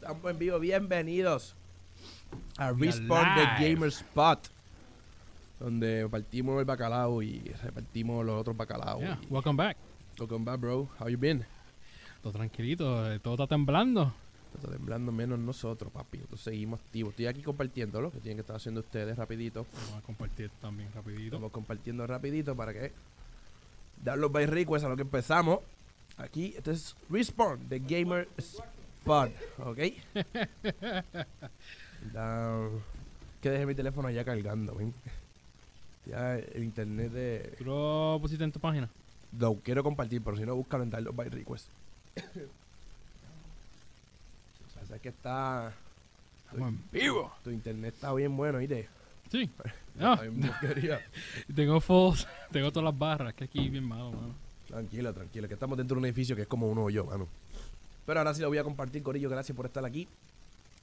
Estamos en vivo, bienvenidos a Respawn The. Gamer Spot, donde partimos el bacalao y repartimos los otros bacalaos. Yeah, y- welcome back. Welcome back, bro. How you been? Todo tranquilito, eh, todo está temblando. Está temblando menos nosotros, papi. Nosotros seguimos activos. Estoy aquí compartiendo lo que tienen que estar haciendo ustedes rapidito. Vamos a compartir también rapidito. Estamos compartiendo rapidito para que dar los by requests a lo que empezamos. Aquí, este es Respawn The Gamer Spot, ¿ok? Que deje mi teléfono allá cargando, ven. Ya el internet de... ¿Tú lo pusiste en tu página? Lo quiero compartir, pero si no, búscalo en dar los by requests. o sea, es que está... Estamos en vivo. Tu internet está bien bueno, ¿oíste? Sí. Porquería. tengo falls, tengo todas las barras, que aquí bien malo, mano. Tranquilo, tranquilo, que estamos dentro de un edificio que es como uno yo, mano. Pero ahora sí lo voy a compartir, Corillo, gracias por estar aquí.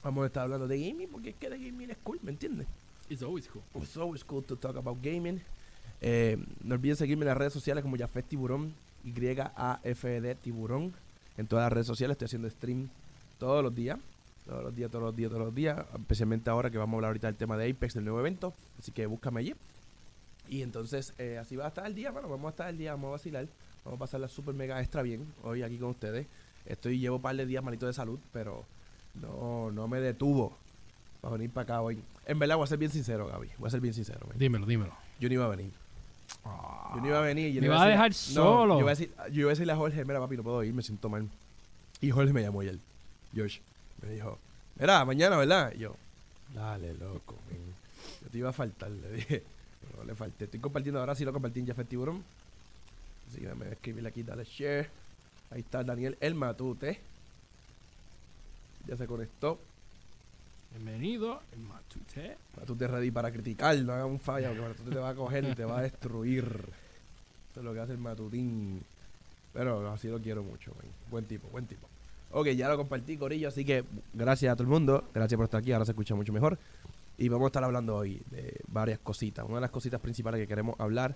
Vamos a estar hablando de gaming, porque es que de gaming es cool, ¿me entiendes? It's always cool. It's always cool to talk about gaming. Eh, no olviden seguirme en las redes sociales como Yafet Tiburón, Y-A-F-D Tiburón. En todas las redes sociales estoy haciendo stream todos los días. Todos los días, todos los días, todos los días. Especialmente ahora que vamos a hablar ahorita del tema de Apex, del nuevo evento. Así que búscame allí. Y entonces, eh, así va a estar el día, mano. Vamos a estar el día, vamos a vacilar. Vamos a pasarla super mega extra bien hoy aquí con ustedes. Estoy, llevo un par de días malito de salud, pero no, no me detuvo para venir para acá hoy. En verdad, voy a ser bien sincero, Gaby. Voy a ser bien sincero. Dímelo, dímelo. Yo no iba a venir. Yo no iba a venir. Yo Me no va a decir- dejar No, solo. Yo iba, a decir, yo iba a decirle a Jorge, mira, papi, no puedo ir, me siento mal. Y Jorge me llamó ayer. George me dijo, mira, mañana, ¿verdad? Y yo, dale, loco, man. Yo te iba a faltar, le dije. No le falté. Estoy compartiendo ahora sí lo compartí en Jafet Tiburón. Así que me escribirle aquí, dale share. Ahí está Daniel El Matute. Ya se conectó. Bienvenido, el Matute. Matute ready para criticar, no haga un fallo, porque Matute te va a coger y te va a destruir. Eso es lo que hace el Matutín. Pero así lo quiero mucho, man. Buen tipo, buen tipo. Ok, ya lo compartí, Corillo, así que gracias a todo el mundo. Gracias por estar aquí, ahora se escucha mucho mejor. Y vamos a estar hablando hoy de varias cositas. Una de las cositas principales que queremos hablar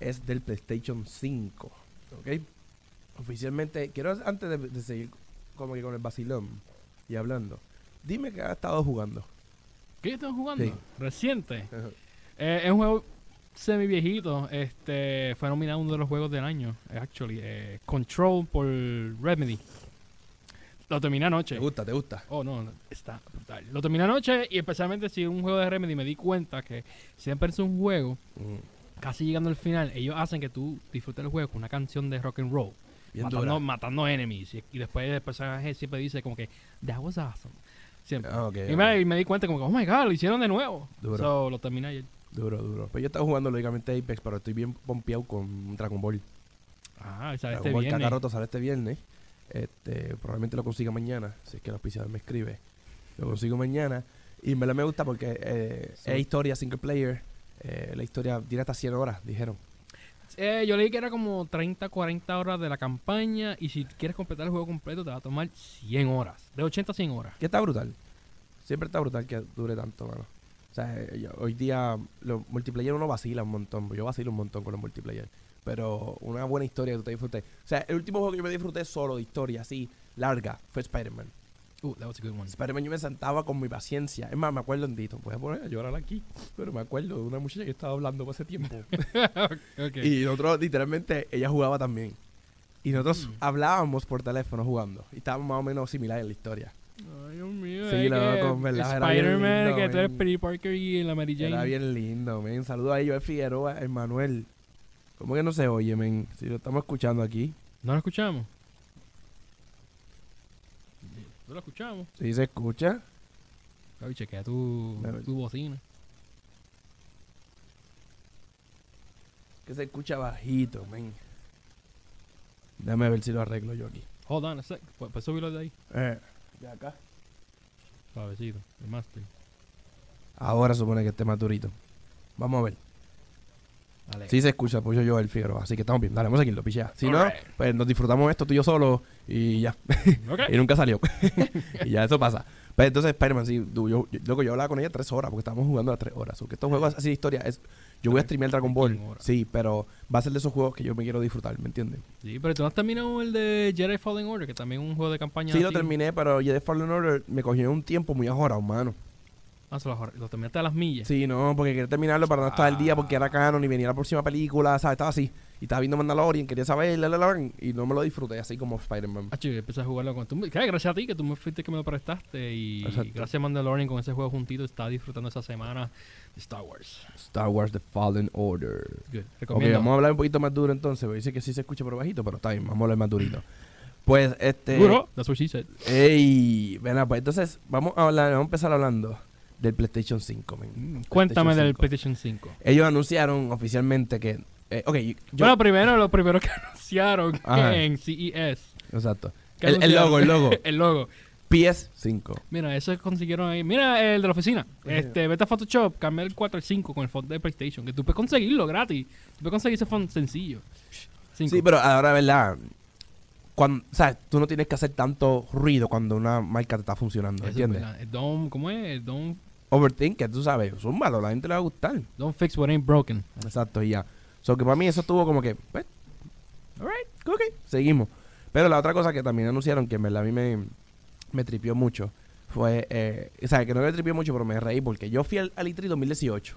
es del PlayStation 5. ¿Ok? Oficialmente, quiero antes de, de seguir como que con el vacilón y hablando, dime que has estado jugando. ¿Qué estás jugando? Sí. Reciente. Eh, es un juego semi viejito. Este, fue nominado uno de los juegos del año, actually. eh, Control por Remedy. Lo terminé anoche. ¿Te gusta? ¿Te gusta? Oh, no, está brutal. Lo terminé anoche y especialmente si un juego de Remedy me di cuenta que siempre es un juego, Mm, casi llegando al final, ellos hacen que tú disfrutes el juego con una canción de rock and roll. Bien matando, dura. matando enemies. Y, y después el personaje siempre dice como que, that was awesome. Siempre. Ah, y, me, y me di cuenta como que, oh my god, lo hicieron de nuevo. Duro. So, lo terminé ayer. Duro, duro. Pues yo estaba jugando lógicamente Apex, pero estoy bien pompeado con Dragon Ball. Ah, sale Dragon este Ball viernes. Sale este viernes. Este, probablemente lo consiga mañana, si es que el auspiciador me escribe. Lo consigo mañana. Y en verdad me gusta porque eh, Sí. es historia single player. eh, la historia tiene hasta 100 horas, dijeron. Eh, yo leí que era como 30, 40 horas de la campaña y si quieres completar el juego completo te va a tomar 100 horas. De 80 a 100 horas. Que está brutal. Siempre está brutal que dure tanto, mano. O sea, eh, hoy día los multiplayer uno vacila un montón. Yo vacilo un montón con los multiplayer. Pero una buena historia que tú te disfrutes. O sea, el último juego que yo me disfruté solo de historia, así, larga, fue Spider-Man. Uh, that was a good one. Spider-Man yo me sentaba con mi paciencia. Es más, me acuerdo en Dito. Voy a poner a llorar aquí. Pero me acuerdo de una muchacha que estaba hablando ese tiempo. Ok. Y nosotros, literalmente, ella jugaba también. Y nosotros Mm. hablábamos por teléfono jugando. Y estábamos más o menos similares en la historia. Ay, Dios mío. Sí, loco, en verdad, Spider-Man, que tú eres. Peter Parker y la Mary Jane. Era bien lindo, men. Saludos a ellos, Figueroa, Emanuel. ¿Cómo que no se oye, men? Si lo estamos escuchando aquí. ¿No lo escuchamos? ¿No lo escuchamos? Sí se escucha. Gaby, chequea tu, tu bocina. Que se escucha bajito, men. Déjame ver si lo arreglo yo aquí. Hold on a sec. Pu- ¿Puedes subirlo de ahí? Eh, de acá. Suavecito. El master. Ahora supone que esté más durito. Vamos a ver. Dale. Sí se escucha, pues yo, yo el Figueroa. Así que estamos bien. Dale, vamos a seguirlo, pichea. Si no, pues nos disfrutamos esto tú y yo solo y ya. Y nunca salió. y ya eso pasa. Pero entonces Spider-Man, sí, yo, yo, loco, yo hablaba con ella tres horas porque estábamos jugando a tres horas. Porque estos juegos así de historia es. Yo voy a streamear Dragon Ball, sí, pero va a ser de esos juegos que yo me quiero disfrutar, ¿me entiendes? Sí, pero tú no has terminado el de Jedi Fallen Order, que también es un juego de campaña. Sí, lo terminé, pero Jedi Fallen Order me cogió un tiempo muy ajorado, mano. Ah, se lo, lo terminaste a las millas. Sí, no, porque quería terminarlo para no estar al día porque era canon y venía la próxima película, ¿sabes? Estaba así. Y estaba viendo Mandalorian, quería saber, la, la, la, y no me lo disfruté, así como Spider-Man. Ah, chico, empecé a jugarlo con tú. Gracias a ti que tú me fuiste que me lo prestaste. Y Exacto. gracias a Mandalorian con ese juego juntito. Estaba disfrutando esa semana de Star Wars. Star Wars The Fallen Order. Good. Ok, vamos a hablar un poquito más duro entonces, porque dice que sí se escucha por bajito, pero está bien, vamos a hablar más durito. Pues, este... Duro. That's what she said. Ey, ven, pues entonces vamos a hablar, vamos a empezar hablando del PlayStation 5, men. Cuéntame del 5. PlayStation 5. Ellos anunciaron oficialmente que... eh, ok, yo... bueno, primero, lo primero que anunciaron en CES. exacto. ¿Qué El, logo, el logo. el logo. PS5. Mira, eso consiguieron ahí. Mira, el de la oficina. Este, vete a Photoshop, cambia el 4 al 5 con el font de PlayStation. Que tú puedes conseguirlo gratis. Tú puedes conseguir ese font sencillo. Sí, pero ahora, ¿verdad? Cuando, o sea, tú no tienes que hacer tanto ruido cuando una marca te está funcionando, es ¿entiendes? verdad. El Don't, ¿Cómo es? El Don't, Overthinker, tú sabes, zúmbalo, la gente le va a gustar. don't fix what ain't broken. Exacto, y ya. So que para mí eso estuvo como que, pues, alright, ok, seguimos. Pero la otra cosa que también anunciaron, que en verdad a mí me, me tripió mucho, fue, eh, o sea, que no me tripió mucho, pero me reí porque yo fui al, al E3 2018.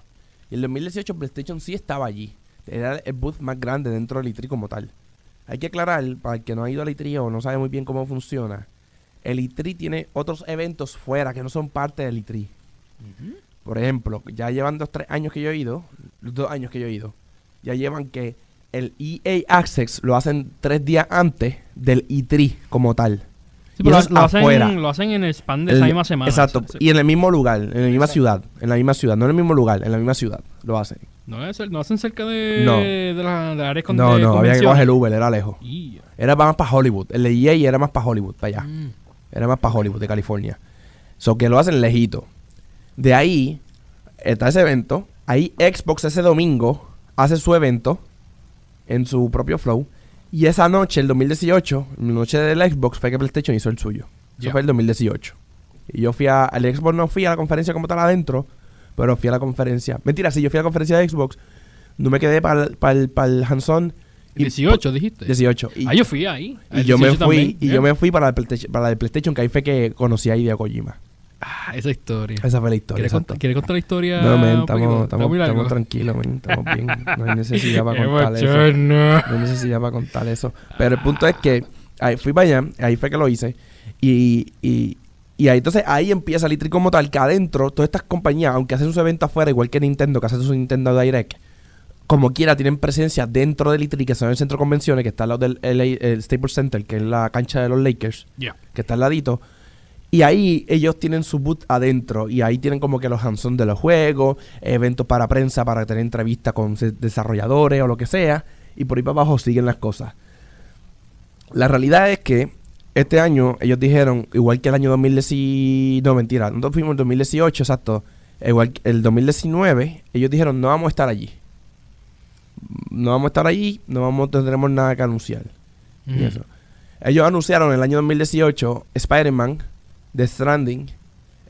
Y el 2018 PlayStation sí estaba allí. Era el booth más grande dentro del E3 como tal. Hay que aclarar, para el que no ha ido al E3 o no sabe muy bien cómo funciona, el E3 tiene otros eventos fuera que no son parte del E3. Por ejemplo, ya llevan dos, tres años que yo he ido, los dos años que yo he ido, ya llevan que el EA Access lo hacen tres días antes del E3 como tal. Sí, pero lo, hacen, lo hacen en el span de El- esa misma semana. Exacto. Y en el mismo lugar, en la misma ciudad, en la misma ciudad, no en el mismo lugar, en la misma ciudad lo hacen. No, es el- no hacen cerca de, No. de la, de la área con No, no, había que coger el Uber, era lejos. Era más para Hollywood. El de EA era más para Hollywood, para allá. Mm. Era más para Hollywood, de California. So que lo hacen lejito. De ahí está ese evento. Ahí Xbox ese domingo hace su evento en su propio flow. Y esa noche, el 2018, la noche del Xbox, fue que PlayStation hizo el suyo. Eso fue el 2018. Y yo fui a. Al Xbox no fui a la conferencia como tal adentro, pero fui a la conferencia. Mentira, sí, yo fui a la conferencia de Xbox. No me quedé para el hands-on. y- 18, dijiste. 18. Y, ah, yo fui ahí. y yo me 18 fui, también, y yeah. yo me fui para la, PlayStation, para de PlayStation, que ahí fue que conocí a Hideo Kojima. Ah, esa historia. Esa fue la historia. ¿Quieres exacto. contar, la historia? No, men, estamos, estamos, tranquilos, men, estamos bien. No hay necesidad para contar eso. No hay necesidad para contar eso. Pero el punto es que ahí fui para allá, ahí fue que lo hice. Y, y, y ahí entonces ahí empieza el E3 como tal, que adentro todas estas compañías, aunque hacen su evento afuera, igual que Nintendo, que hace su Nintendo Direct, como quiera tienen presencia dentro del E3, que son el centro de convenciones, que está al lado del LA el Staples Center, que es la cancha de los Lakers Ya. que está al ladito. Y ahí ellos tienen su boot adentro y ahí tienen como que los hands de los juegos, eventos para prensa para tener entrevistas con desarrolladores o lo que sea. Y por ahí para abajo siguen las cosas. La realidad es que este año ellos dijeron, igual que el año 2019, no mentira, nosotros fuimos en 2018, exacto, igual que el 2019, ellos dijeron, no vamos a estar allí. No vamos a estar allí, no vamos, no tendremos nada que anunciar. Y Ujú. eso. Ellos anunciaron en el año 2018 Spider-Man, The Stranding,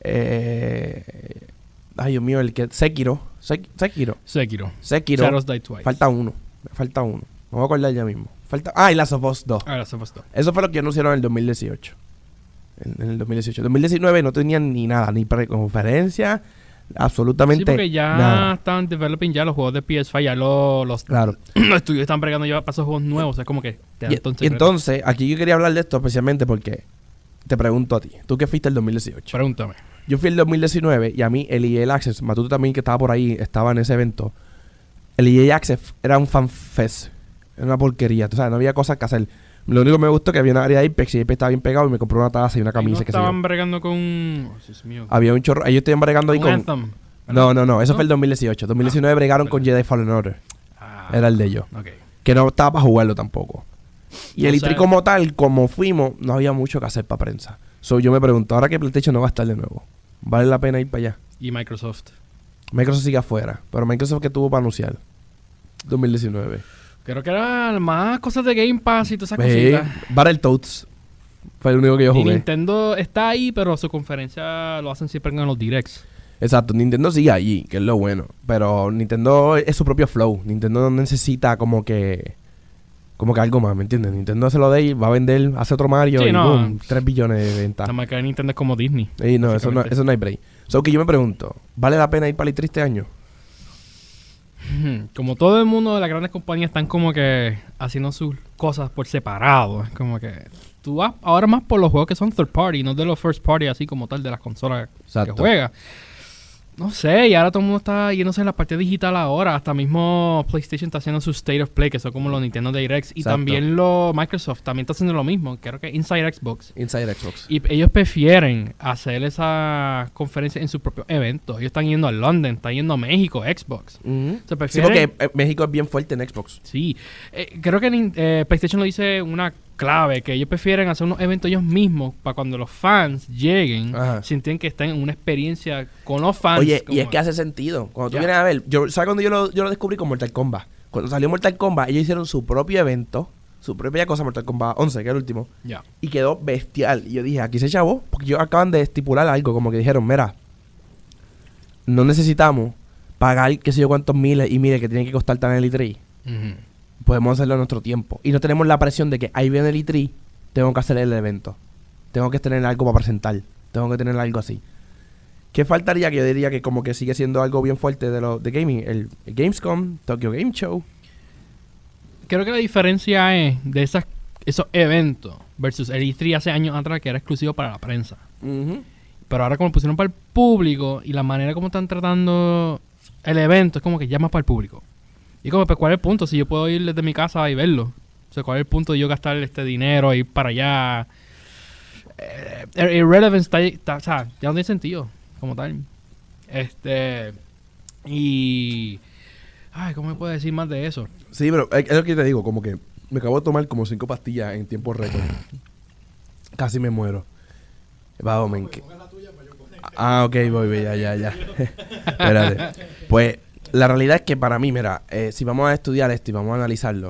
eh, ay Dios mío, el que Sekiro, Sek- Sekiro, Sekiro. Sekiro, Shadows Die Twice. falta uno, falta uno, me voy a acordar ya mismo. Falta, ah, y Last of Us 2. Ahora se pasó. Eso fue lo que anunciaron en el 2018. En, en el 2018. En 2019 no tenían ni nada, ni preconferencia, absolutamente Sí, porque ya nada. estaban developing ya los juegos de PS5, ya lo- los, Claro. los estudios están bregando ya para esos juegos nuevos. Es como que te Y, y entonces, aquí yo quería hablar de esto especialmente porque te pregunto a ti, tú que fuiste el 2018. Pregúntame. Yo fui el 2019 y a mí el EA Access, Matuto también que estaba por ahí, estaba en ese evento. El EA Access era un fanfest. Era una porquería. Tú sabes, no había cosas que hacer. Lo único que me gustó que había una área de Apex y Apex estaba bien pegado y me compré una taza y una no camisa que estaban bregando con... Oh, Dios mío. Había un chorro. Ellos estaban bregando ahí con. Anthem. No, no, no. Eso ¿No? fue el 2018. 2019 bregaron con Jedi Fallen Order. Ah, Era el de ellos. Ok. Que no estaba para jugarlo tampoco. Y O el sea- E3 como tal, como fuimos, no había mucho que hacer para prensa. So yo me pregunto, ahora que PlayStation no va a estar de nuevo, ¿vale la pena ir para allá? Y Microsoft. Microsoft sigue afuera, pero Microsoft que tuvo para anunciar 2019. Creo que eran más cosas de Game Pass y todas esas Eh, cositas. Battletoads fue el único que yo Y jugué. Nintendo está ahí, pero su conferencia lo hacen siempre en los directs. Exacto, Nintendo sigue allí, que es lo bueno. Pero Nintendo es su propio flow. Nintendo no necesita como que. Como que algo más, ¿me entiendes? Nintendo se lo dé y va a vender, hace otro Mario Sí, y no. boom, 3 billones de ventas. La marca de Nintendo es como Disney. Y no, eso no, eso no hay break. So que yo me pregunto, ¿vale la pena ir para el E3 este año? Ujú. Como todo el mundo de las grandes compañías están como que haciendo sus cosas por separado. Es como que tú vas ahora más por los juegos que son third party, no de los first party así como tal de las consolas que Exacto. No sé, y ahora todo el mundo está yéndose en la parte digital ahora. Hasta mismo PlayStation está haciendo su State of Play, que son como los Nintendo Directs. Y Exacto. también los Microsoft también está haciendo lo mismo. Creo que Inside Xbox. Inside Xbox. Y ellos prefieren hacer esa conferencia en su propio evento. Ellos están yendo a London, están yendo a México, Xbox. Ujú. Se Sí, prefieren... porque eh, México es bien fuerte en Xbox. Sí, Eh, creo que eh, PlayStation lo dice una clave, que ellos prefieren hacer unos eventos ellos mismos para cuando los fans lleguen, Ajá. sienten que están en una experiencia con los fans. Oye, y es que hace sentido. Cuando tú vienes a ver, yo, ¿sabes cuando yo lo, yo lo descubrí con Mortal Kombat? Cuando salió Mortal Kombat, ellos hicieron su propio evento, su propia cosa, Mortal Kombat 11, que es el último, Ya. y quedó bestial. Y yo dije, aquí se chavó, porque ellos acaban de estipular algo, como que dijeron, mira, no necesitamos pagar qué sé yo cuántos miles y miles que tienen que costar tan el E3. Ujú. Podemos hacerlo a nuestro tiempo. Y no tenemos la presión de que ahí viene el E3, tengo que hacer el evento. Tengo que tener algo para presentar. Tengo que tener algo así. ¿Qué faltaría? Que yo diría que como que sigue siendo algo bien fuerte de lo de gaming. El, el Gamescom, Tokyo Game Show. Creo que la diferencia es de esas, esos eventos versus el E3 hace años atrás que era exclusivo para la prensa. Pero ahora como lo pusieron para el público y la manera como están tratando el evento es como que llama para el público. Y como, pues, ¿cuál es el punto? Si yo puedo ir desde mi casa y verlo. O sea, ¿cuál es el punto de yo gastar este dinero, ir para allá? Eh, el irrelevance está, está- o sea, ya no tiene sentido, como tal. Este, y... Ay, ¿cómo me puedo decir más de eso? Sí, pero es, lo que te digo, como que me acabo de tomar como cinco pastillas en tiempo récord. Casi me muero. Vamos, men. Ah, ok, voy, voy, ya, ya, ya. Espérate. Pues la realidad es que para mí, mira, eh, si vamos a estudiar esto y vamos a analizarlo.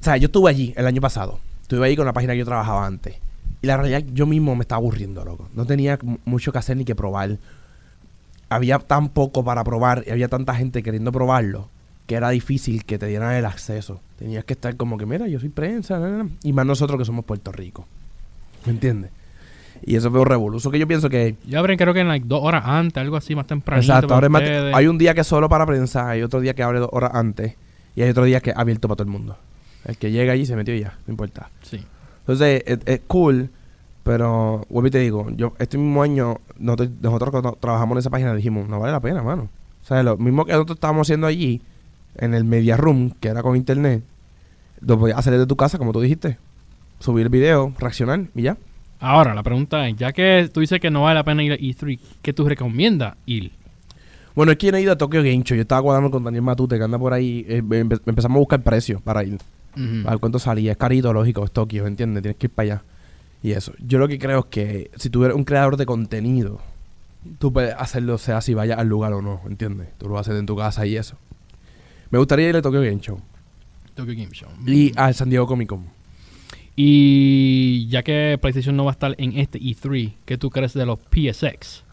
O sea, yo estuve allí el año pasado. Estuve ahí con la página que yo trabajaba antes. Y la realidad, yo mismo me estaba aburriendo, loco. No tenía mu- mucho que hacer ni que probar. Había tan poco para probar y había tanta gente queriendo probarlo que era difícil que te dieran el acceso. Tenías que estar como que, mira, yo soy prensa, na, na". y más nosotros que somos Puerto Rico. ¿Me entiendes? Y eso fue un revoluso que yo pienso que... Yo abren creo que en like, dos horas antes, algo así, más temprano. Exacto, ahora es más- hay un día que es solo para prensa, hay otro día que abre dos horas antes y hay otro día que es abierto para todo el mundo. El que llega allí se metió ya, no importa. Sí. Entonces, es, es cool, pero vuelvo y te digo, yo este mismo año, nosotros, nosotros cuando trabajamos en esa página dijimos, no vale la pena, mano. O sea, lo mismo que nosotros estábamos haciendo allí, en el Media Room, que era con internet, lo podías hacer desde tu casa, como tú dijiste. Subir el video, reaccionar y ya. Ahora, la pregunta es, ya que tú dices que no vale la pena ir a E3, ¿qué tú recomiendas ir? Bueno, es que yo no he ido a Tokyo Game Show. Yo estaba cuadrando con Daniel Matute, que anda por ahí. eh, empe- empezamos a buscar precios para ir. Ujú. A ver cuánto salía. Es carito, lógico, es Tokio, ¿entiendes? Tienes que ir para allá. Y eso. Yo lo que creo es que si tú eres un creador de contenido, tú puedes hacerlo, sea si vayas al lugar o no, ¿entiendes? Tú lo haces en tu casa y eso. Me gustaría ir a Tokyo Game Show. Tokyo Game Show. Y al San Diego Comic Con. Y ya que PlayStation no va a estar en este E3, ¿qué tú crees de los PSX?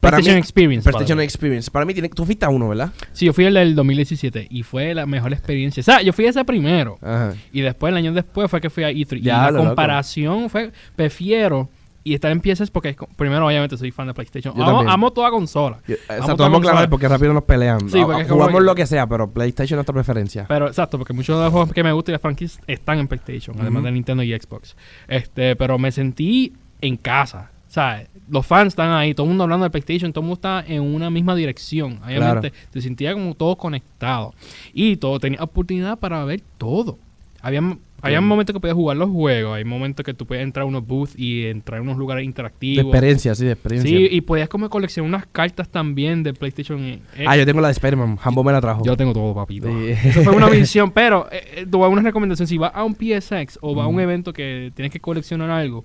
Para PlayStation mí- Experience. PlayStation. Experience. Para mí, tiene, tú fuiste a uno, ¿verdad? Sí, yo fui el del 2017 y fue la mejor experiencia. O sea, yo fui ese primero. Ajá. Y después, el año después, fue que fui a E3. y la loco. comparación fue, prefiero y estar en PSX porque, primero, obviamente, soy fan de PlayStation. Yo Amo, también. amo toda consola. Yo- Exacto, vamos a aclarar porque rápido nos pelean. Sí, Ah, porque Jugamos que- lo que sea, pero PlayStation es nuestra preferencia. Pero exacto, porque muchos de los juegos que me gustan y las franquicias están en PlayStation, además de Nintendo y Xbox. Este, pero me sentí en casa. O sea, los fans están ahí, todo el mundo hablando de PlayStation, todo el mundo está en una misma dirección. Obviamente, te sentía como todo conectado. Y todo, tenía oportunidad para ver todo. Había, había Sí. momentos que podías jugar los juegos, hay momentos que tú podías entrar a unos booths y entrar a unos lugares de interactivos. experiencia, sí, de experiencia. Sí, y podías como coleccionar unas cartas también de PlayStation. eh, Ah, yo tengo la de Spider-Man. Hambo me la trajo. yo tengo todo, papito. Sí. Eso fue una misión, pero eh, eh, te voy a dar una recomendación. Si vas a un PSX o vas a un evento que tienes que coleccionar algo,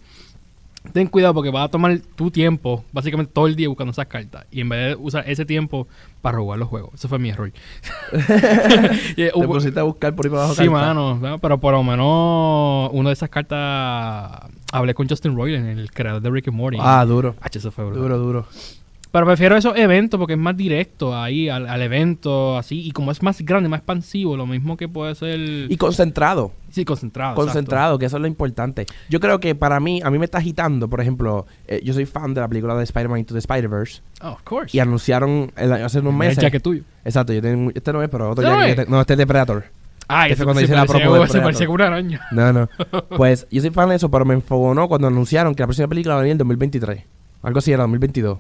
ten cuidado porque vas a tomar tu tiempo, básicamente todo el día buscando esas cartas. Y en vez de usar ese tiempo para jugar los juegos. Ese fue mi error. Y, Te pusiste a buscar por ahí para abajo. sí, cartas. mano. ¿no? Pero por lo menos una de esas cartas hablé con Justin Roiland, el creador de Rick and Morty. Ah, duro. Ah, eso fue brutal. Duro, duro. Pero prefiero esos eventos porque es más directo ahí al, al evento, así. Y como es más grande, más expansivo, lo mismo que puede ser. Y concentrado. sí, concentrado. concentrado, que eso es lo importante. Yo creo que para mí, a mí me está agitando, por ejemplo, eh, yo soy fan de la película de Spider-Man Into the Spider-Verse. Oh, of course. y anunciaron el hace unos El meses. jacket tuyo. Exacto, yo tengo, este no es, pero otro ¿Este no jacket es? no, este es de Predator. Ah, eso cuando se hice la promo se parecía una araña. No, no. Pues yo soy fan de eso, pero me enfogonó cuando anunciaron que la próxima película va a venir en 2023. Algo así era, 2022.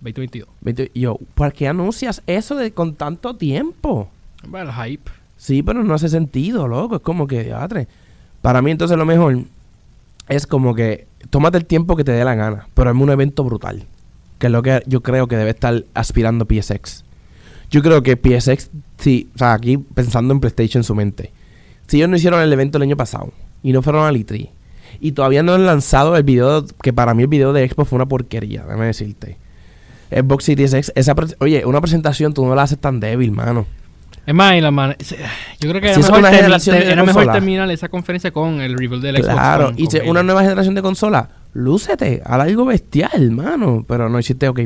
2022. 20 y yo, ¿por qué anuncias eso de, con tanto tiempo? Bueno, el hype. Sí, pero no hace sentido, loco. Es como que. Para mí, entonces, lo mejor es como que tómate el tiempo que te dé la gana, pero hazme un evento brutal. Que es lo que yo creo que debe estar aspirando PSX. Yo creo que PSX, sí, o sea, aquí pensando en PlayStation en su mente. Si ellos no hicieron el evento el año pasado y no fueron al E3 y todavía no han lanzado el video, que para mí el video de Expo fue una porquería, déjame decirte. Xbox Series X, esa oye, una presentación tú no la haces tan débil, mano. Es más, y la man- yo creo que era Si mejor, termi- era terminar esa conferencia con el reveal del Xbox. Claro, con- y con si Halo. una nueva generación de consola, lúcete, haz algo bestial, mano. Pero no hiciste, ok,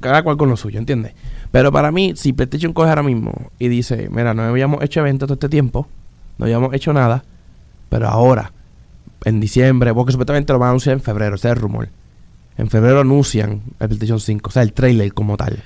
cada cual con lo suyo, ¿entiendes? Pero para mí, si PlayStation coge ahora mismo y dice, mira, no habíamos hecho eventos todo este tiempo, no habíamos hecho nada, pero ahora, en diciembre, porque supuestamente lo van a anunciar en febrero, ese es el rumor. En febrero anuncian el PlayStation 5, o sea, el trailer como tal.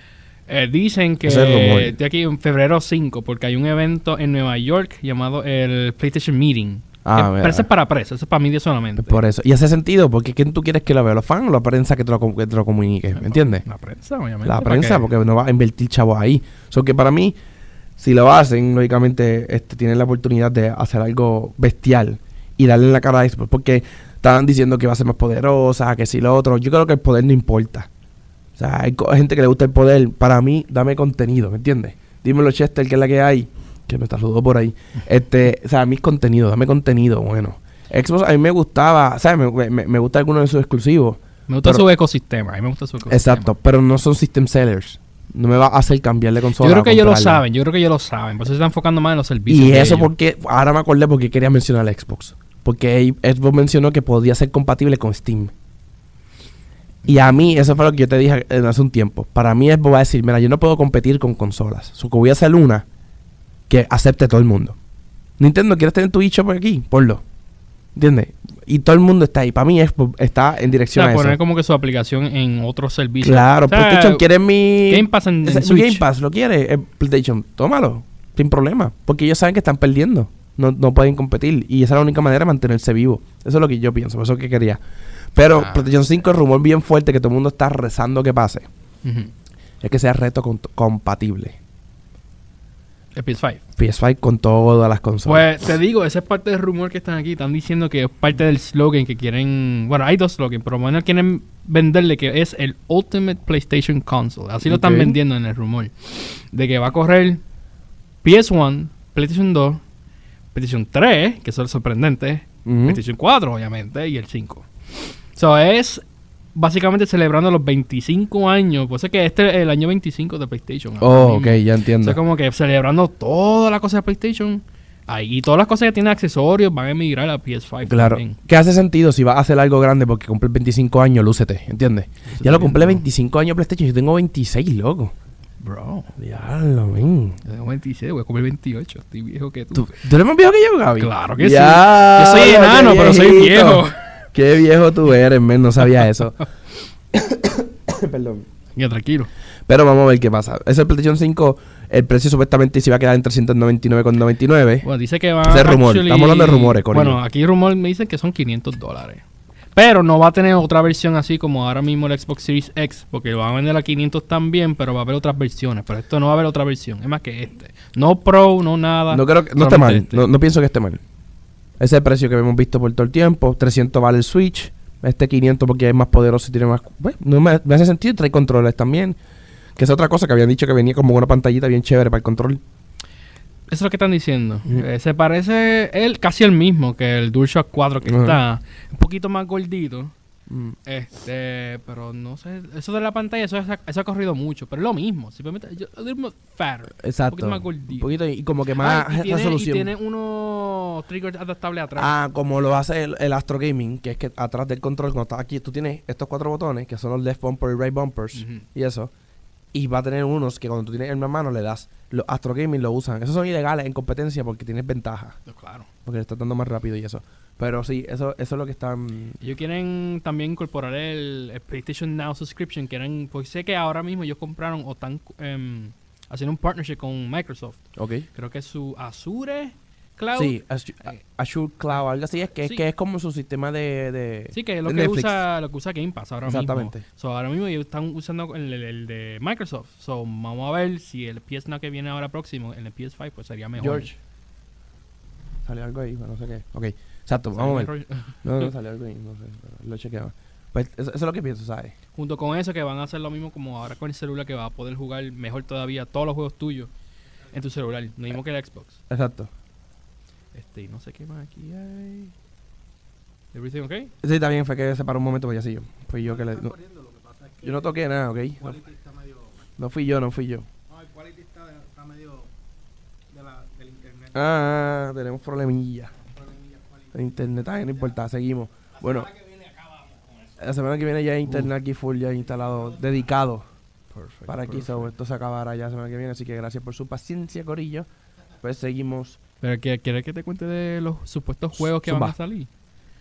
Eh, dicen que es de aquí en febrero 5, porque hay un evento en Nueva York llamado el PlayStation Meeting. Ah, Que- es para prensa, ese es para media solamente. Por eso. Y hace sentido, porque ¿quién tú quieres que lo vea? ¿Los fans o la prensa que te lo, que te lo comunique? ¿Me entiendes? La prensa, obviamente. La prensa, que- porque no va a invertir chavos ahí. So que para mí, si lo hacen, lógicamente, este, tienen la oportunidad de hacer algo bestial y darle en la cara a Xbox. Porque estaban diciendo que va a ser más poderosa, que si lo otro. Yo creo que el poder no importa. O sea, hay gente que le gusta el poder. Para mí, dame contenido, ¿me entiendes? Dímelo, Chester, que es la que hay. Que me saludó por ahí. Este, o sea, mis contenido, dame contenido, bueno. Xbox a mí me gustaba, ¿sabes? Me, me, me gusta alguno de sus exclusivos. Me gusta pero- su ecosistema, a mí me gusta su ecosistema. Exacto, pero no son system sellers. No me va a hacer cambiar de consola. Yo creo a que ellos lo saben, yo creo que ellos lo saben, por eso se están enfocando más en los servicios. Y eso ellos. porque, ahora me acordé porque quería mencionar el Xbox. Porque Xbox mencionó que podía ser compatible con Steam. Y a mí, eso fue lo que yo te dije hace un tiempo. Para mí Xbox va a decir, mira, yo no puedo competir con consolas. So que voy a hacer una que acepte todo el mundo. Nintendo, ¿quieres tener tu eShop aquí? Ponlo. ¿Entiendes? Y todo el mundo está ahí. Para mí Xbox está en O dirección sea, a eso. poner como que su aplicación en otros servicios. Claro, O sea, PlayStation quiere mi... Game Pass en, en Switch. Game Pass lo quiere, eh, PlayStation, tómalo, sin problema, porque ellos saben que están perdiendo, no, no pueden competir y esa es la única manera de mantenerse vivo. Eso es lo que yo pienso, por eso es que quería. Pero Ah. PlayStation 5 el rumor bien fuerte que todo el mundo está rezando que pase, es que sea reto con- compatible. El PS5. PS5 con todas las consolas. Pues te digo, esa es parte del rumor que están aquí. Están diciendo que es parte del slogan que quieren. Bueno, hay dos slogans, pero bueno, quieren venderle que es el Ultimate PlayStation Console. Así lo están vendiendo en el rumor. De que va a correr PS1, PlayStation 2, PlayStation 3, que eso es sorprendente, Ujú. PlayStation 4, obviamente, y el 5. So es básicamente celebrando los 25 años. Pues es que este es el año 25 de PlayStation. Oh, ok, ya O entiendo. sea, como que celebrando todas las cosas de PlayStation. Ahí, y todas las cosas que tienen accesorios van a emigrar a PS5. Claro, también. que hace sentido si vas a hacer algo grande porque cumple 25 años, lúcete, ¿entiendes? Ya lo cumple 25 años PlayStation, yo tengo 26, loco. Bro, Diablo, men. yo tengo 26, voy a comer 28. Estoy viejo que tú. ¿Tú, ¿tú eres más viejo que yo, Gaby? Claro que sí. Ya, Yo soy enano, pero soy viejo. Qué viejo tú eres, men, no sabía eso. Perdón. Ya, tranquilo. Pero vamos a ver qué pasa. Ese PlayStation 5, el precio supuestamente se iba a quedar en 399,99. Bueno, dice que va Ese es rumor. Estamos hablando de rumores, corillo. Bueno, aquí rumor me dicen que son 500 dólares. Pero no va a tener otra versión así como ahora mismo el Xbox Series X, porque lo van a vender a 500 también, pero va a haber otras versiones. Pero esto no va a haber otra versión, es más que este. No Pro, no nada. No creo que, no esté mal. este. No, no pienso que esté mal. Ese es el precio que hemos visto por todo el tiempo. 300 vale el Switch. Este 500 porque es más poderoso y tiene más... Bueno, no me, me hace sentido. Trae controles también. Que es otra cosa que habían dicho que venía como una pantallita bien chévere para el control. Eso es lo que están diciendo. Eh, se parece él casi el mismo que el DualShock 4 que está un poquito más gordito. Mm. Este, pero no sé, eso de la pantalla, eso, ha- eso ha corrido mucho, pero es lo mismo, simplemente, yo, more fatter, Exacto. un poquito más gordito. Un poquito y como que más Ah, y, tiene, y resolución. tiene unos triggers adaptables atrás. Ah, como lo hace el, el Astro Gaming, que es que atrás del control, cuando estás aquí, tú tienes estos cuatro botones, que son los left bumper y right bumpers, y eso. Y va a tener unos que cuando tú tienes en una mano le das. Los Astro Gaming lo usan. Esos son ilegales en competencia porque tienes ventaja. Pues claro. Porque le estás dando más rápido y eso. Pero sí, eso, eso es lo que están. Ellos quieren también incorporar el, el PlayStation Now subscription, quieren, pues sé que ahora mismo ellos compraron o están em, haciendo un partnership con Microsoft. Ok. Creo que es su Azure Cloud. Sí, Azure, Eh, Azure Cloud, algo así. Es que, Sí. es que es como su sistema de. de Sí, que es lo que Netflix. usa, lo que usa Game Pass ahora Exactamente. mismo. So, ahora mismo ellos están usando el, el- el de Microsoft. So, vamos a ver si el PS Now que viene ahora próximo, el de PS5, pues sería mejor. George. Salió algo ahí, no sé qué. Ok, exacto, vamos a ver. No, no salió algo ahí, no sé. Lo chequeaba. Pues eso, eso es lo que pienso, ¿sabes? Junto con eso, que van a hacer lo mismo como ahora con el celular, que va a poder jugar mejor todavía todos los juegos tuyos en tu celular. Lo mismo que el Xbox. Exacto. Este, y no sé qué más aquí hay. Everything okay? Sí, está bien, fue que se paró un momento, pues ya sí yo. Fui yo que le. no- corriendo, lo que pasa es que yo no toqué nada, ¿ok? No, quality está medio... no fui yo, no fui yo. No, el quality está, está medio de la, del internet. Ah, ah, tenemos problemilla. Problemilla quality. El internet, ah, no importa, seguimos. Bueno, semana que viene acabamos con eso. la semana que viene ya hay internet aquí full, ya instalado, dedicado Perfecto. para aquí. so, esto se acabará ya la semana que viene, así que gracias por su paciencia, Corillo. Pues seguimos. Pero ¿quieres que te cuente de los supuestos juegos que Zumba. van a salir?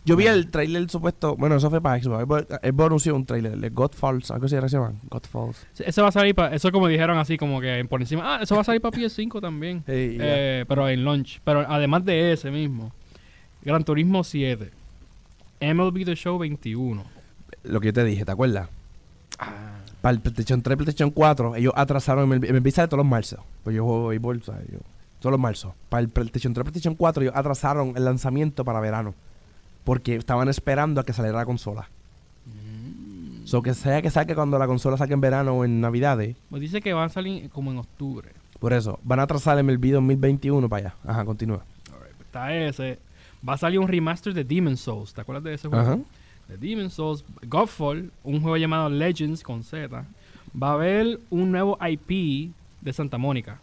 Yo vi el trailer supuesto, bueno, eso fue para Xbox. Xbox anunció un trailer de Godfalls, algo así se llama, Godfalls. Sí, Eso va a salir para... Eso como dijeron así como que por encima... Ah, eso va a salir para PS5 también. Hey. Eh, pero en launch. Pero además de ese mismo. Gran Turismo 7. MLB The Show 21. Lo que yo te dije, ¿te acuerdas? Ah. Para el PlayStation 3, PlayStation 4, ellos atrasaron MLB, MLB sale todos los marzo. Pues yo juego béisbol, ¿sabes? Yo, todos los marzo. Para el PlayStation 3, PlayStation 4, ellos atrasaron el lanzamiento para verano. Porque estaban esperando a que saliera la consola. Mm. So que sea que saque cuando la consola saque en verano o en navidades. Pues dice que van a salir como en octubre. Por eso, van a atrasar el MLB 2021 para allá. Ajá, continúa. Alright, pues Está ese. Va a salir un remaster de Demon's Souls. ¿Te acuerdas de ese juego? Ajá. De Demon's Souls. Godfall. Un juego llamado Legends con Z. Va a haber un nuevo IP de Santa Mónica.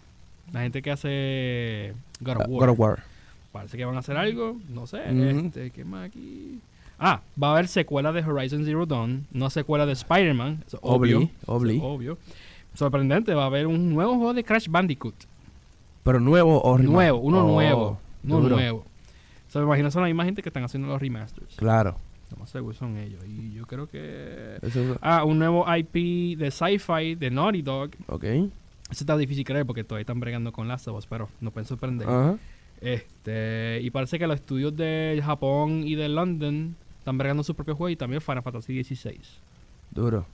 La gente que hace God of War. God of War. Parece que van a hacer algo. No sé. Ujú. este, ¿Qué más aquí? Ah, va a haber secuela de Horizon Zero Dawn. No secuela de Spider-Man. obvio. Obli, obvio. Sorprendente. Va a haber un nuevo juego de Crash Bandicoot. Pero nuevo o remaster? Nuevo, uno Oh, nuevo. Uno duro. nuevo. O sea, me imagino son la misma gente que están haciendo los remasters. Claro. Lo más seguro son ellos. Y yo creo que... Eso es- Ah, un nuevo IP de sci-fi de Naughty Dog. ok. Ese está difícil creer porque todavía están bregando con Last of Us, pero no pueden sorprender. Ajá. Este, y parece que los estudios de Japón y de London están bregando su propio juego y también Final Fantasy XVI. Duro.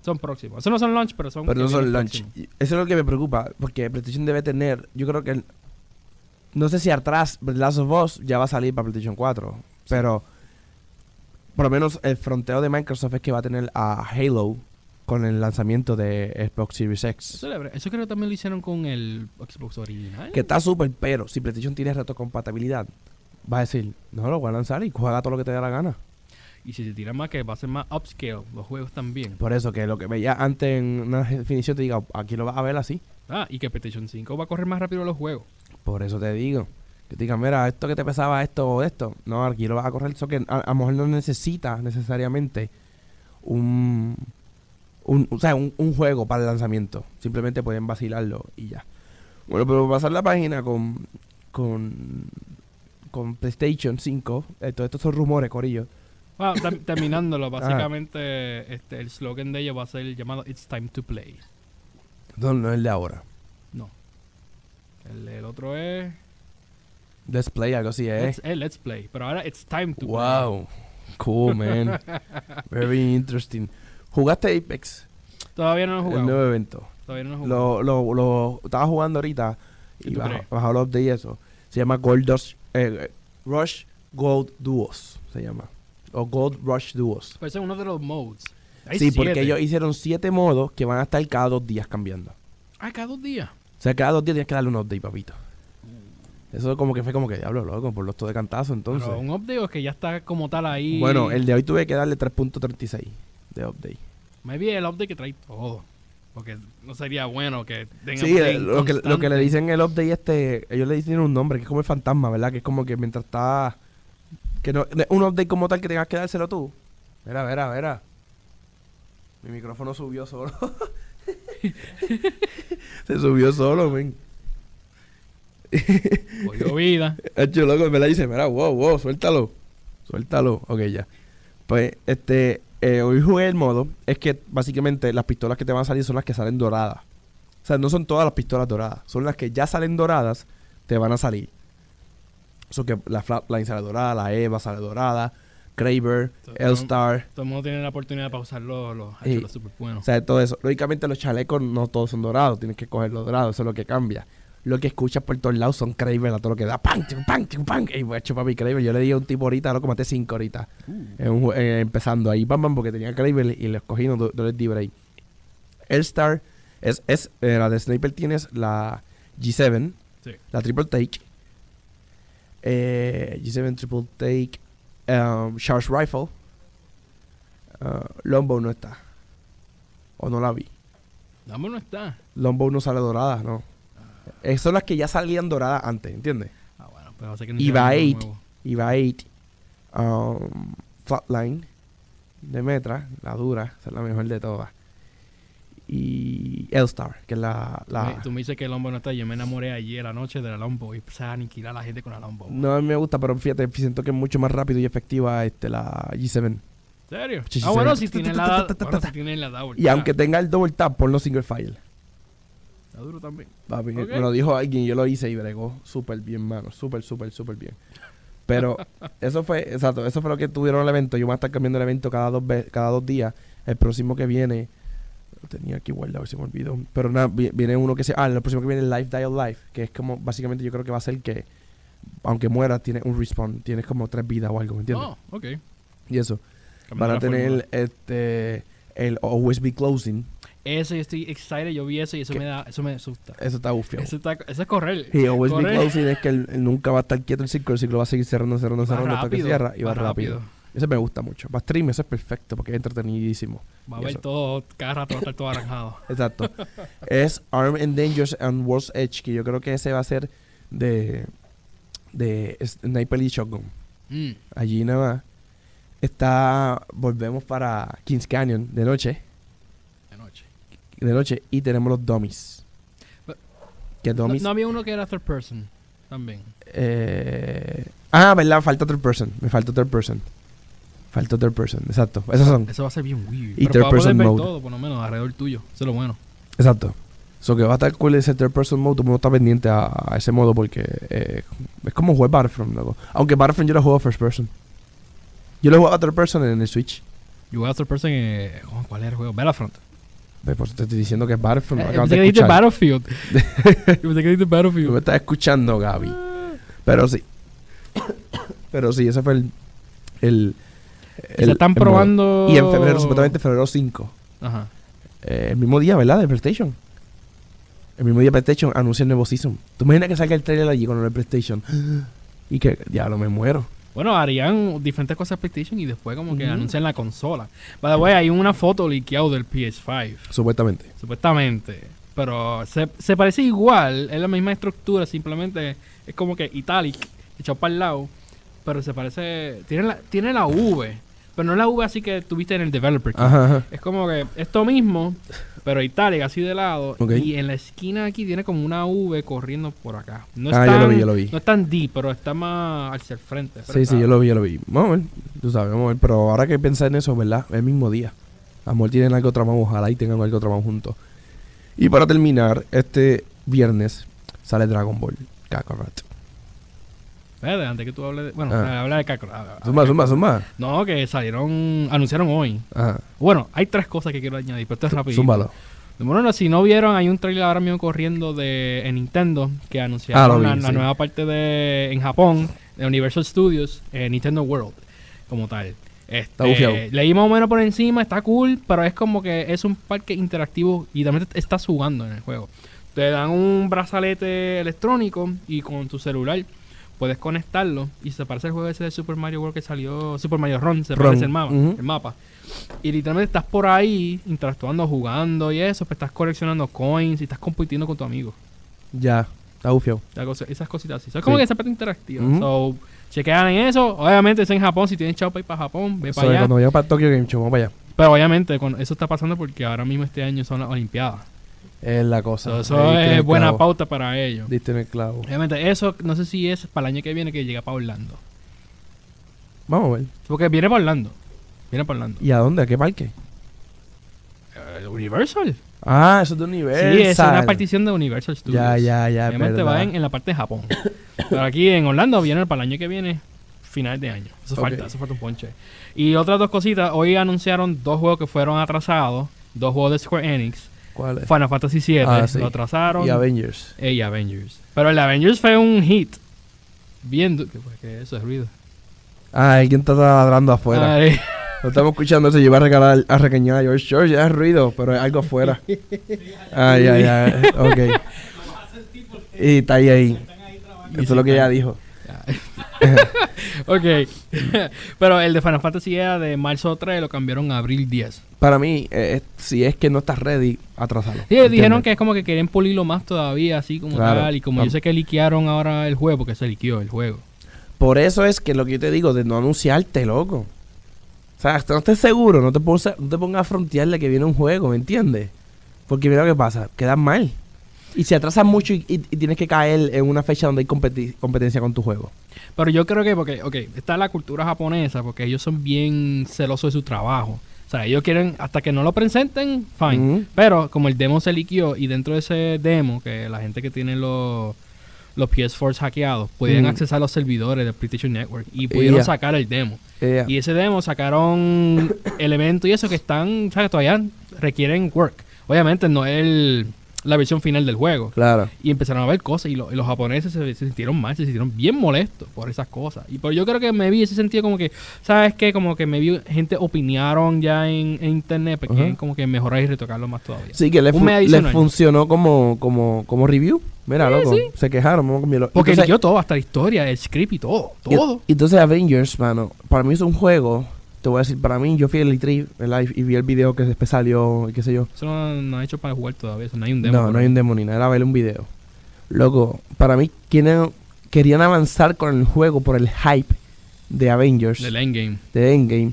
Son próximos. Esos no son launch, pero son... Pero no son launch. próximos. Eso es lo que me preocupa, porque PlayStation debe tener, yo creo que, el- no sé si atrás, The Last of Us ya va a salir para PlayStation 4, pero por lo menos el fronteo de Microsoft es que va a tener a Halo con el lanzamiento de Xbox Series X. Eso, eso creo que también lo hicieron con el Xbox original. Que está súper, pero si PlayStation tiene retrocompatibilidad, va a decir, no, lo voy a lanzar y juega todo lo que te dé la gana. Y si se tira más, que va a ser más upscale los juegos también. Por eso que lo que veía antes en una definición te diga, aquí lo vas a ver así. Ah, y que PlayStation 5 va a correr más rápido los juegos. Por eso te digo. Que te digan, mira, esto que te pesaba esto o esto. No, aquí lo vas a correr. Eso que a, a lo mejor no necesita necesariamente un, un, o sea, un, un juego para el lanzamiento. Simplemente pueden vacilarlo y ya. Bueno, pero pasar la página con, con, con PlayStation 5. eh, todos estos son rumores, Corillo. Bueno, tam- terminándolo, básicamente este, el slogan de ellos va a ser el llamado It's Time to Play. No, no es el de ahora. No. El, el otro es Let's Play, algo así, ¿eh? let's, eh, let's Play. Pero ahora It's Time to Play. Wow. Cool, man. Very interesting. ¿Jugaste Apex? Todavía no lo he El jugado. nuevo evento. Todavía no lo he jugado. Lo, lo, lo estaba jugando ahorita ¿Qué y bajó, el update y eso. Se llama Gold Rush, eh, Rush Gold Duos. Se llama. O Gold Rush Duos. Pero ese es uno de los modes. Hay sí, porque ellos hicieron siete modos que van a estar cada dos días cambiando. Ah, cada dos días. O sea, cada dos días tienes que darle un update, papito. Eso como que fue como que diablo, loco, por los dos de cantazo entonces. Pero un update o es que ya está como tal ahí. Bueno, el de hoy tuve que darle 3.36 de update. Maybe el update que trae todo. Porque no sería bueno que tenga Sí, update eh, lo que, lo que le dicen el update este, ellos le dicen un nombre, que es como el fantasma, ¿verdad? Que es como que mientras está... Que no, un update como tal que tengas que dárselo tú. Mira, mira, mira. Mi micrófono subió solo. Se subió solo, men. Cogió vida. Hecho loco, me la dice, mira, wow, wow, suéltalo. Suéltalo. Ok, ya. Pues, este, eh, hoy jugué el modo. Es que básicamente las pistolas que te van a salir son las que salen doradas. O sea, no son todas las pistolas doradas. Son las que ya salen doradas, te van a salir. Eso que la Flatline sale dorada, la Eva sale dorada, Kraber, Todo- L-Star. Todo el mundo tiene la oportunidad para usar los, los, Sí. los super buenos. O sea, todo eso. Lógicamente los chalecos no todos son dorados, tienes que coger los dorados, eso es lo que cambia. Lo que escuchas por todos lados son Kraber a todo lo que da. ¡Pam! ¡Pam! chico, ¡Pam! Y hecho papi Kraber. Yo le di a un tipo ahorita, lo maté cinco ahorita. En un jue- eh, empezando ahí, pam, pam, porque tenía Kraber y le escogí, no, no les di break. L-Star es, es eh, la de Sniper tienes la G7, Sí. la Triple Take, eh, G7 Triple Take, um, Charge Rifle, uh, Longbow no está. O no la vi. Dame no está. Longbow no sale dorada, no. Esas son las que ya salían doradas antes, ¿entiendes? Ah, bueno, pero sé que no Iba tiene ningún 8, nuevo. Iba 8, um, Flatline de Metra, la dura, esa es la mejor de todas. Y L-Star, que es la... Tú me dices que el Lombo no está. Yo me enamoré ayer la noche de la Lombo y empecé a aniquilar a la gente con la Lombo. no a mí me gusta, pero fíjate, siento que es mucho más rápido y efectiva este, la G7. ¿En serio? Ah, bueno, si tiene la bueno, si tiene la double Y aunque tenga el double tap, ponlo single file. Está duro también. Papi, me lo dijo alguien yo lo hice y bregó súper bien, mano. Súper, súper, súper bien. Pero eso fue, exacto, eso fue lo que tuvieron el evento. Yo voy a estar cambiando el evento cada dos, cada dos días. El próximo que viene, lo tenía aquí guardado, se me olvidó. Pero nada, vi- viene uno que se. Ah, el próximo que viene es Life Dial Life, que es como, básicamente yo creo que va a ser que, aunque mueras, tienes un respawn, tienes como tres vidas o algo, ¿me entiendes? Oh, ok. Y eso. Cambiando Van a tener fórmula. este, el Always Be Closing. Ese, yo estoy excited. Yo vi eso y eso ¿Qué? me da, eso me asusta. Eso está bufiado. Eso, está, eso es correr. Y Always Be Correr. Closing es que él, él nunca va a estar quieto el ciclo, el ciclo va a seguir cerrando, cerrando, cerrando hasta que cierra y va, va rápido. rápido. Eso me gusta mucho. Para stream eso es perfecto porque es entretenidísimo. Va a ver eso. todo, cada rato va a estar todo aranjado. Exacto. es Arm and Dangerous and World's Edge, que yo creo que ese va a ser de, de Sniper y Shotgun. Mm. Allí nada más. Está, volvemos para Kings Canyon De noche. De noche y tenemos los dummies. But- Que No, dummies. no había uno que era third person también. eh, ah, verdad, falta third person. Me falta third person. Falta third person, exacto. Esos son. Eso va a ser bien weird. Y Pero third person ver mode. todo, por lo menos, alrededor tuyo. Eso es lo bueno. Exacto. So que va a estar cool ese third person mode. Todo mundo está pendiente a, a ese modo porque eh, es como jugar Battlefront, loco. Aunque Battlefront yo lo juego first person. Yo lo juego a third person en el Switch. Yo voy a third person en... oh, ¿Cuál era el juego? Battlefront. Por eso te estoy diciendo que es Battlefront. Eh, me acabas de que escuchar. Battlefield. Que Tú me Battlefield. estás escuchando, Gaby. Pero sí. Pero sí, ese fue el. el, Se están el modo. probando... Y en febrero, supuestamente febrero 5. Ajá. eh, el mismo día, ¿verdad? De PlayStation. El mismo día PlayStation anuncia el nuevo season. ¿Tú imaginas que salga el trailer allí con el PlayStation? Y que, diablo, me muero. Bueno, harían diferentes cosas PlayStation y después como que Ujú. anuncian la consola. By the way, hay una foto liqueado del PS5, Supuestamente. supuestamente. Pero se, se parece igual, es la misma estructura, simplemente es como que italic, echado para el lado. Pero se parece... Tiene la, tiene la V, pero no la V así que tuviste en el developer. kit. Ajá, ajá. Es como que esto mismo, pero italic así de lado. Y en la esquina aquí tiene como una V corriendo por acá. No Ah, es yo lo tan- vi, yo lo vi. No es tan deep, pero está más hacia el frente. Sí, está- sí, yo lo vi, yo lo vi. Vamos a ver. Tú sabes, vamos a ver. Pero ahora que pensar en eso, ¿verdad? El mismo día. Amor, tienen algo tramado. Ojalá y tengan algo tramado juntos. Y para terminar, este viernes sale Dragon Ball Kakarot. Espérate, antes que tú hables de... Bueno, Ah. habla de. Ah, ah, Zumba, zumba, zumba. No, que salieron... Anunciaron hoy. Ajá. Bueno, hay tres cosas que quiero añadir, pero esto es rápido. Zúmbalo. Bueno, si no vieron, hay un trailer ahora mismo corriendo de en Nintendo que anunciaron Ah, vi, la, nueva parte de en Japón de Universal Studios, eh, Nintendo World, como tal. Este, bufiado. leí más o menos por encima, está cool, pero es como que es un parque interactivo y también te estás jugando en el juego. Te dan un brazalete electrónico y con tu celular puedes conectarlo y se parece al juego ese de Super Mario World que salió, Super Mario Run, se Run, parece el mapa, ujú. el mapa. Y literalmente estás por ahí interactuando, jugando y eso, pues estás coleccionando coins y estás compitiendo con tu amigo. Ya, está bufiado. Esas cositas así. Es como Sí. que esa parte interactiva. Ujú. So, chequean en eso. Obviamente es en Japón. Si tienes chavo para ir para Japón, ve So, para allá. cuando vayamos para Tokyo Game Show, vamos para allá. Pero obviamente con eso está pasando porque ahora mismo este año son las Olimpiadas. Es la cosa. So, eso es buena clavo. pauta para ellos. Diste en el clavo. Obviamente eso no sé si es para el año que viene que llega para Orlando. Vamos a ver. Porque viene para Orlando. Viene para Orlando. ¿Y a dónde? ¿A qué parque? Eh, Universal. Ah, eso es de Universal. Sí, es una partición de Universal Studios. Ya, ya, ya. Obviamente verdad. va en, en la parte de Japón. Pero aquí en Orlando viene para el año que viene, final de año. Eso falta, eso falta un ponche. Y otras dos cositas. Hoy anunciaron dos juegos que fueron atrasados. Dos juegos de Square Enix. ¿Cuál es? Final Fantasy VII Ah, sí. lo atrasaron. Y Avengers. y Avengers. Pero el Avengers fue un hit. Bien... du- ¿Qué? ¿Qué es eso? Es ruido. Ah, alguien está ladrando afuera. Ay, No estamos escuchando. Yo iba a regalar, a regañar a George. George, ya es ruido, pero es algo afuera. ah, ya, ya. Ok. Y está ahí, ahí. Eso es lo que ella dijo. ok. Pero el de Final Fantasy era de marzo 3 lo cambiaron a abril 10. Para mí, eh, si es que no estás ready, atrasalo. Sí, dijeron que es como que quieren pulirlo más todavía, así como Claro. tal. Y como yo sé que liquearon ahora el juego, porque se liqueó el juego. Por eso es que lo que yo te digo, de no anunciarte, loco. O sea, hasta no estés seguro, no te, pongas, no te pongas a frontearle que viene un juego, ¿me entiendes? Porque mira lo que pasa, quedas mal. Y si atrasas mucho y, y- y tienes que caer en una fecha donde hay competi- competencia con tu juego. Pero yo creo que, porque, ok, está la cultura japonesa, porque ellos son bien celosos de su trabajo. O sea, ellos quieren, hasta que no lo presenten, fine. Pero como el demo se liquió y dentro de ese demo, que la gente que tiene los, los PS4 hackeados, podían Ujú. accesar a los servidores del PlayStation Network y pudieron sacar el demo. Y ese demo sacaron elementos y eso que están, o sea, que todavía requieren work. Obviamente no es el- la versión final del juego. Claro. Y empezaron a ver cosas y, lo- y los japoneses se, se sintieron mal, se sintieron bien molestos por esas cosas. Y por yo creo que me vi ese sentido como que, ¿sabes qué? Como que me vi gente opinaron ya en, en internet, porque Ajá. quieren como que mejorar y retocarlo más todavía. Sí, que le, Un fu- mes le adicional. funcionó como, como, como review. Mira, Sí, loco, sí. se quejaron. Porque Entonces- todo, hasta la historia, el script y todo, todo. y entonces Avengers, mano, para mí es un juego, te voy a decir, para mí, yo fui al E3 ¿verdad? y, y vi el video que después salió y qué sé yo. Eso no, no ha hecho para jugar todavía, eso no hay un demo. No, no hay un demo ni nada, era ver un video. Loco, para mí quieren, querían avanzar con el juego por el hype de Avengers, Del endgame. de Endgame.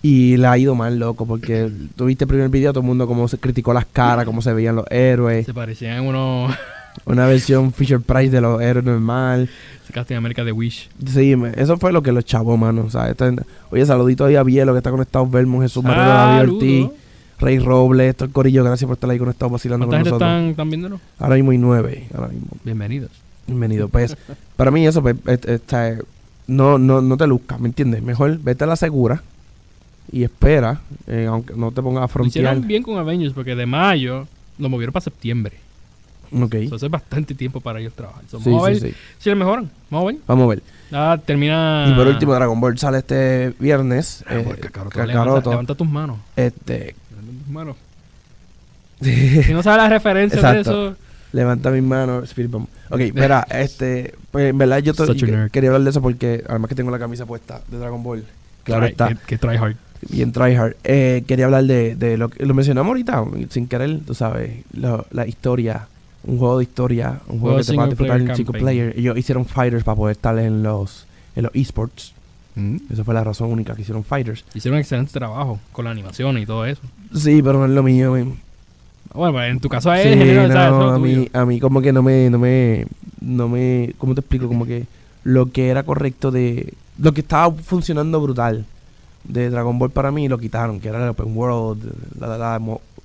Y le ha ido mal, loco, porque tuviste el primer video, todo el mundo como se criticó las caras, cómo se veían los héroes. Se parecían unos Una versión Fisher Price de los héroes normal. Captain America de Wish. Sí, me- eso fue lo que los chavó, mano. O sea, esta- oye, saludito ahí a Bielo, que está conectado, Belmont, Jesús Manuel David Ortiz. Rey Robles, el corillo, gracias por estar ahí conectado vacilando con ¿Cuánta gente nosotros. están, están viéndolo? Ahora mismo hay nueve, ahora mismo. Bienvenidos. Bienvenido. Pues, para mí eso, pues, no, no, no te luzcas, ¿me entiendes? Mejor vete a la segura y espera, eh, aunque no te pongas a frontear. hicieron bien con Avengers porque de mayo lo movieron para septiembre. Ok. Eso hace bastante tiempo para ellos trabajar. Sí, vamos a ver sí, sí. si lo mejoran. Vamos a ver. Vamos a ver. Ah, termina. Y por último, Dragon Ball sale este viernes. Ah, eh, Kakaroto, Kakaroto. Levanta, levanta tus manos. Este, Levanta tus manos. Si no sabes las referencias de eso. Levanta mis manos, Spirit Bomb. Ok, mira, este, pues en verdad yo que- quería hablar de eso porque además que tengo la camisa puesta de Dragon Ball. Claro Try- está, Que, que try hard. bien tryhard. Eh, quería hablar de, de lo que lo mencionamos ahorita, sin querer, tú sabes, lo- la historia, un juego de historia, un juego Juego que te single disfrutar en player single player. Ellos hicieron fighters para poder estar en los en los esports. Esa fue la razón única que hicieron fighters. Hicieron un excelente trabajo con la animación y todo eso. Sí, pero no es lo mío, men. Bueno, pues en tu caso es Sí, no, a mí, a mí como que no me, no me, no me, ¿cómo te explico? Como que lo que era correcto de, lo que estaba funcionando brutal de Dragon Ball para mí lo quitaron, que era el Open World, la, la, la,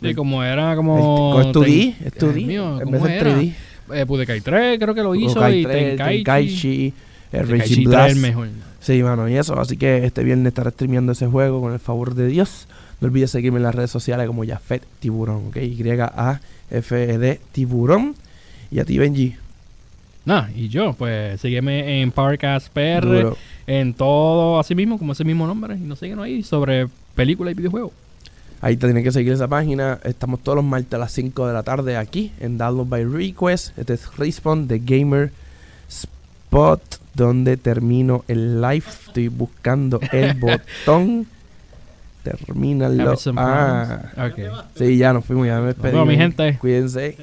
Sí, como era el- como. es 2D, Ten- es 2D, Dios mío, ¿cómo era? 3D. Eh, Budokai 3 creo que lo hizo Budokai y 3, Tenkaichi. Tenkaichi, el Tenkaichi Raging 3 Blast. el mejor. Sí, mano, y eso. Así que este viernes estaré streameando ese juego con el favor de Dios. No olvides seguirme en las redes sociales como Yafet Tiburón, ¿ok? Y-A-F-E-D Tiburón. Y a ti, Benji. Nah, y yo, pues sígueme en Powercast PR, Duro. en todo así mismo, como ese mismo nombre. Y nos siguen ahí sobre películas y videojuegos. Ahí te tienen que seguir esa página. Estamos todos los martes a las 5 de la tarde aquí en Download by Request. Este es Respawn de Gamer Spot, donde termino el live. Estoy buscando el botón. Termínalo. Ah, Prime. Ok. sí, ya nos fuimos, ya me despedimos. vemos, mi gente. Cuídense.